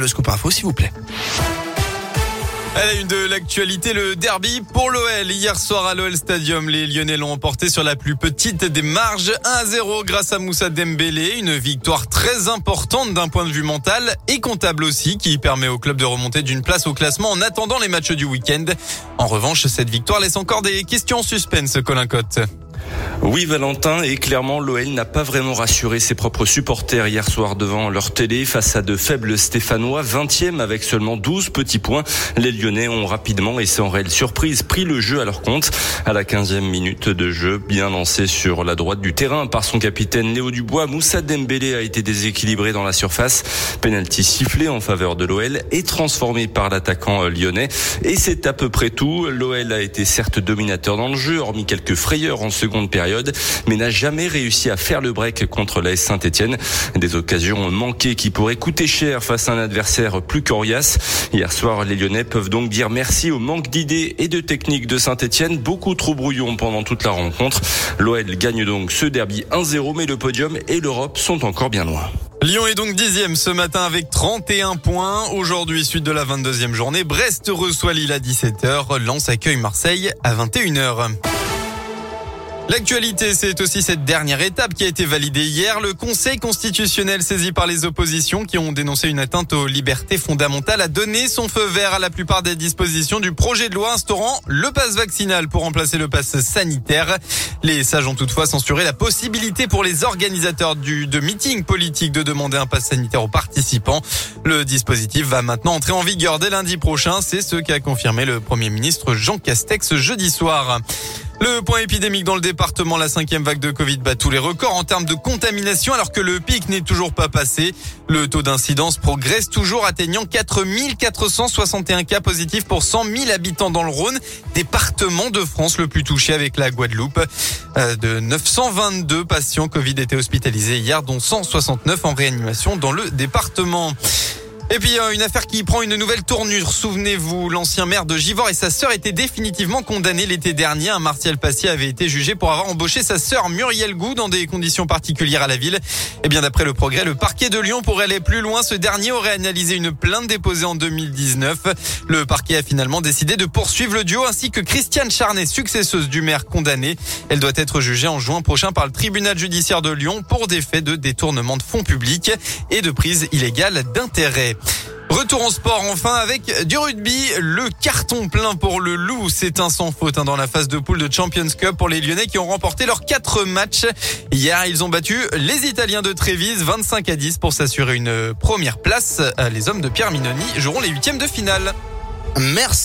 Le scoop info, s'il vous plaît. À la une de l'actualité, le derby pour l'OL. Hier soir à l'OL Stadium, les Lyonnais l'ont emporté sur la plus petite des marges, 1-0 grâce à Moussa Dembélé. Une victoire très importante d'un point de vue mental et comptable aussi, qui permet au club de remonter d'une place au classement en attendant les matchs du week-end. En revanche, cette victoire laisse encore des questions en suspense, Colin Cotte. Oui, Valentin, et clairement, l'OL n'a pas vraiment rassuré ses propres supporters hier soir devant leur télé face à de faibles Stéphanois, 20e avec seulement 12 petits points. Les Lyonnais ont rapidement, et sans réelle surprise, pris le jeu à leur compte. À la 15e minute de jeu, bien lancé sur la droite du terrain par son capitaine Léo Dubois, Moussa Dembélé a été déséquilibré dans la surface. Penalty sifflé en faveur de l'OL et transformé par l'attaquant lyonnais. Et c'est à peu près tout. L'OL a été certes dominateur dans le jeu, hormis quelques frayeurs en seconde période mais n'a jamais réussi à faire le break contre l'AS Saint-Etienne. Des occasions manquées qui pourraient coûter cher face à un adversaire plus coriace. Hier soir, les Lyonnais peuvent donc dire merci au manque d'idées et de techniques de Saint-Etienne, beaucoup trop brouillon pendant toute la rencontre. L'OL gagne donc ce derby 1-0, mais le podium et l'Europe sont encore bien loin. Lyon est donc dixième ce matin avec 31 points. Aujourd'hui, suite de la 22e journée, Brest reçoit Lille à 17h. Lens accueille Marseille à 21h. L'actualité, c'est aussi cette dernière étape qui a été validée hier. Le Conseil constitutionnel saisi par les oppositions qui ont dénoncé une atteinte aux libertés fondamentales a donné son feu vert à la plupart des dispositions du projet de loi instaurant le pass vaccinal pour remplacer le pass sanitaire. Les sages ont toutefois censuré la possibilité pour les organisateurs du, de meetings politiques de demander un pass sanitaire aux participants. Le dispositif va maintenant entrer en vigueur dès lundi prochain. C'est ce qu'a confirmé le Premier ministre Jean Castex jeudi soir. Le point épidémique dans le département, la cinquième vague de Covid bat tous les records en termes de contamination alors que le pic n'est toujours pas passé. Le taux d'incidence progresse toujours atteignant 4461 cas positifs pour 100 000 habitants dans le Rhône, département de France le plus touché avec la Guadeloupe. Euh, de 922 patients Covid étaient hospitalisés hier, dont 169 en réanimation dans le département. Et puis euh, une affaire qui prend une nouvelle tournure. Souvenez-vous, l'ancien maire de Givor et sa sœur étaient définitivement condamnés l'été dernier. Martial Passier avait été jugé pour avoir embauché sa sœur Muriel Gou dans des conditions particulières à la ville. Et bien d'après le progrès, le parquet de Lyon pourrait aller plus loin. Ce dernier aurait analysé une plainte déposée en 2019. Le parquet a finalement décidé de poursuivre le duo ainsi que Christiane Charnet, successeuse du maire condamnée. Elle doit être jugée en juin prochain par le tribunal judiciaire de Lyon pour des faits de détournement de fonds publics et de prise illégale d'intérêt. Retour en sport enfin avec du rugby. Le carton plein pour le Loup. C'est un sans faute hein, dans la phase de poule de Champions Cup pour les Lyonnais qui ont remporté leurs quatre matchs. Hier, ils ont battu les Italiens de Trévise 25 à 10 pour s'assurer une première place. Les hommes de Pierre Minoni joueront les huitièmes de finale. Merci.